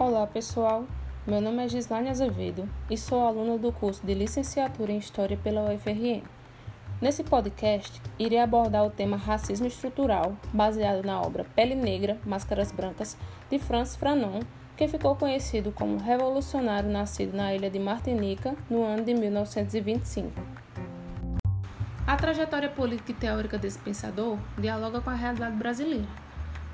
Olá pessoal, meu nome é Gislaine Azevedo e sou aluna do curso de Licenciatura em História pela UFRN. Nesse podcast, irei abordar o tema racismo estrutural, baseado na obra Pele Negra, Máscaras Brancas, de Francis Fanon, que ficou conhecido como revolucionário nascido na ilha de Martinica no ano de 1925. A trajetória política e teórica desse pensador dialoga com a realidade brasileira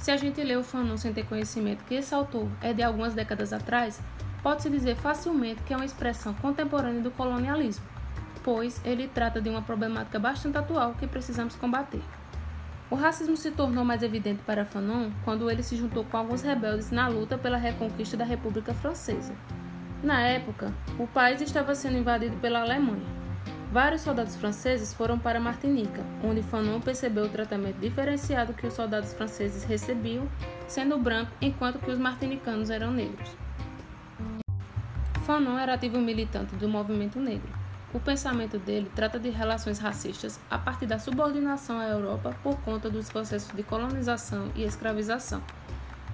se a gente lê o Fanon sem ter conhecimento que esse autor é de algumas décadas atrás, pode-se dizer facilmente que é uma expressão contemporânea do colonialismo, pois ele trata de uma problemática bastante atual que precisamos combater. O racismo se tornou mais evidente para Fanon quando ele se juntou com alguns rebeldes na luta pela reconquista da República Francesa. Na época, o país estava sendo invadido pela Alemanha Vários soldados franceses foram para Martinica, onde Fanon percebeu o tratamento diferenciado que os soldados franceses recebiam, sendo branco, enquanto que os martinicanos eram negros. Fanon era ativo militante do movimento negro. O pensamento dele trata de relações racistas a partir da subordinação à Europa por conta dos processos de colonização e escravização.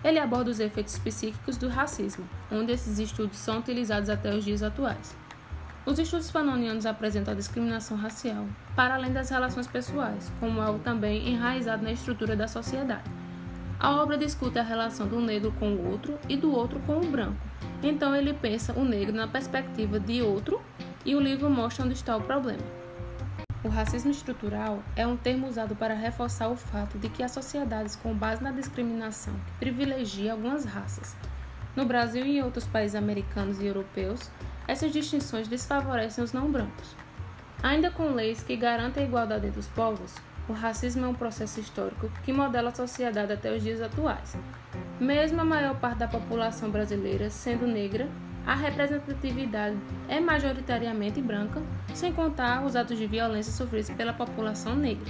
Ele aborda os efeitos psíquicos do racismo, onde esses estudos são utilizados até os dias atuais. Os estudos fanonianos apresentam a discriminação racial, para além das relações pessoais, como algo também enraizado na estrutura da sociedade. A obra discute a relação do negro com o outro e do outro com o branco. Então ele pensa o negro na perspectiva de outro e o livro mostra onde está o problema. O racismo estrutural é um termo usado para reforçar o fato de que há sociedades com base na discriminação que privilegia algumas raças. No Brasil e em outros países americanos e europeus, essas distinções desfavorecem os não brancos. Ainda com leis que garantem a igualdade entre os povos, o racismo é um processo histórico que modela a sociedade até os dias atuais. Mesmo a maior parte da população brasileira sendo negra, a representatividade é majoritariamente branca, sem contar os atos de violência sofridos pela população negra.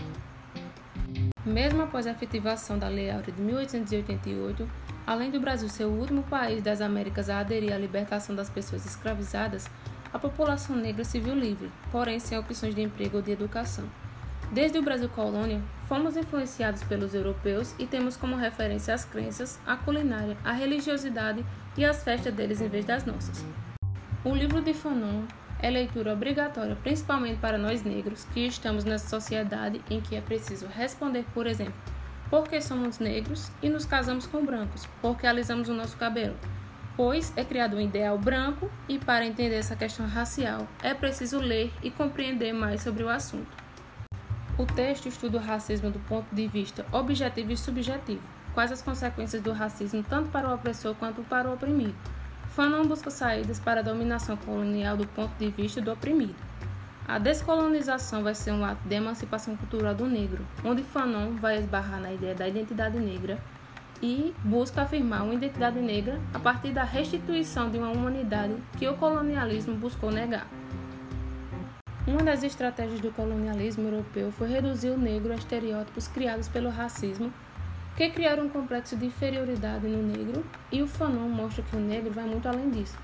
Mesmo após a efetivação da Lei Áurea de 1888, Além do Brasil ser o último país das Américas a aderir à libertação das pessoas escravizadas, a população negra se viu livre, porém sem opções de emprego ou de educação. Desde o Brasil colônia, fomos influenciados pelos europeus e temos como referência as crenças, a culinária, a religiosidade e as festas deles em vez das nossas. O livro de Fanon é leitura obrigatória, principalmente para nós negros que estamos nessa sociedade em que é preciso responder, por exemplo, porque somos negros e nos casamos com brancos, porque alisamos o nosso cabelo. Pois é criado um ideal branco e para entender essa questão racial é preciso ler e compreender mais sobre o assunto. O texto estuda o racismo do ponto de vista objetivo e subjetivo, quais as consequências do racismo tanto para o opressor quanto para o oprimido. Fanon busca saídas para a dominação colonial do ponto de vista do oprimido. A descolonização vai ser um ato de emancipação cultural do negro, onde Fanon vai esbarrar na ideia da identidade negra e busca afirmar uma identidade negra a partir da restituição de uma humanidade que o colonialismo buscou negar. Uma das estratégias do colonialismo europeu foi reduzir o negro a estereótipos criados pelo racismo, que criaram um complexo de inferioridade no negro, e o Fanon mostra que o negro vai muito além disso,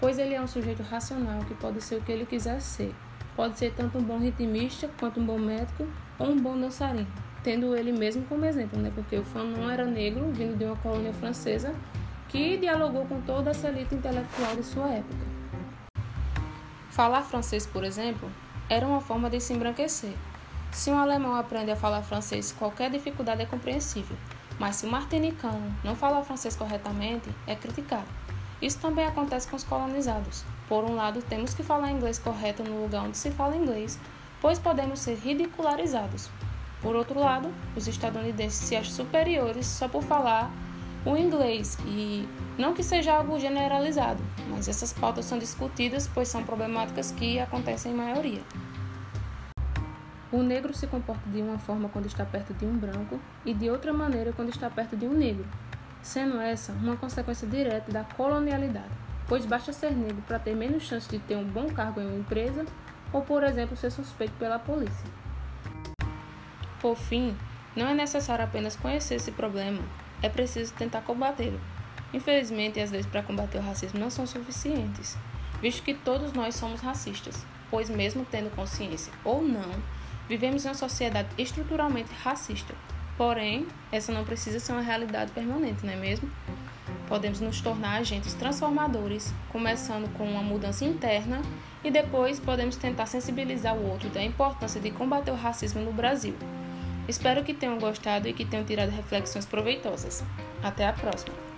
pois ele é um sujeito racional que pode ser o que ele quiser ser Pode ser tanto um bom ritmista quanto um bom médico ou um bom dançarino, tendo ele mesmo como exemplo, né? Porque o Fanon era negro, vindo de uma colônia francesa, que dialogou com toda essa elite intelectual de sua época. Falar francês, por exemplo, era uma forma de se embranquecer. Se um alemão aprende a falar francês, qualquer dificuldade é compreensível, mas se o martinicano não falar francês corretamente, é criticado. Isso também acontece com os colonizados. Por um lado, temos que falar inglês correto no lugar onde se fala inglês, pois podemos ser ridicularizados. Por outro lado, os estadunidenses se acham superiores só por falar o inglês e não que seja algo generalizado, mas essas pautas são discutidas pois são problemáticas que acontecem em maioria. O negro se comporta de uma forma quando está perto de um branco e de outra maneira quando está perto de um negro, sendo essa uma consequência direta da colonialidade pois basta ser negro para ter menos chance de ter um bom cargo em uma empresa ou, por exemplo, ser suspeito pela polícia. Por fim, não é necessário apenas conhecer esse problema, é preciso tentar combatê-lo. Infelizmente, as leis para combater o racismo não são suficientes, visto que todos nós somos racistas, pois, mesmo tendo consciência ou não, vivemos em uma sociedade estruturalmente racista. Porém, essa não precisa ser uma realidade permanente, não é mesmo? Podemos nos tornar agentes transformadores, começando com uma mudança interna e depois podemos tentar sensibilizar o outro da importância de combater o racismo no Brasil. Espero que tenham gostado e que tenham tirado reflexões proveitosas. Até a próxima!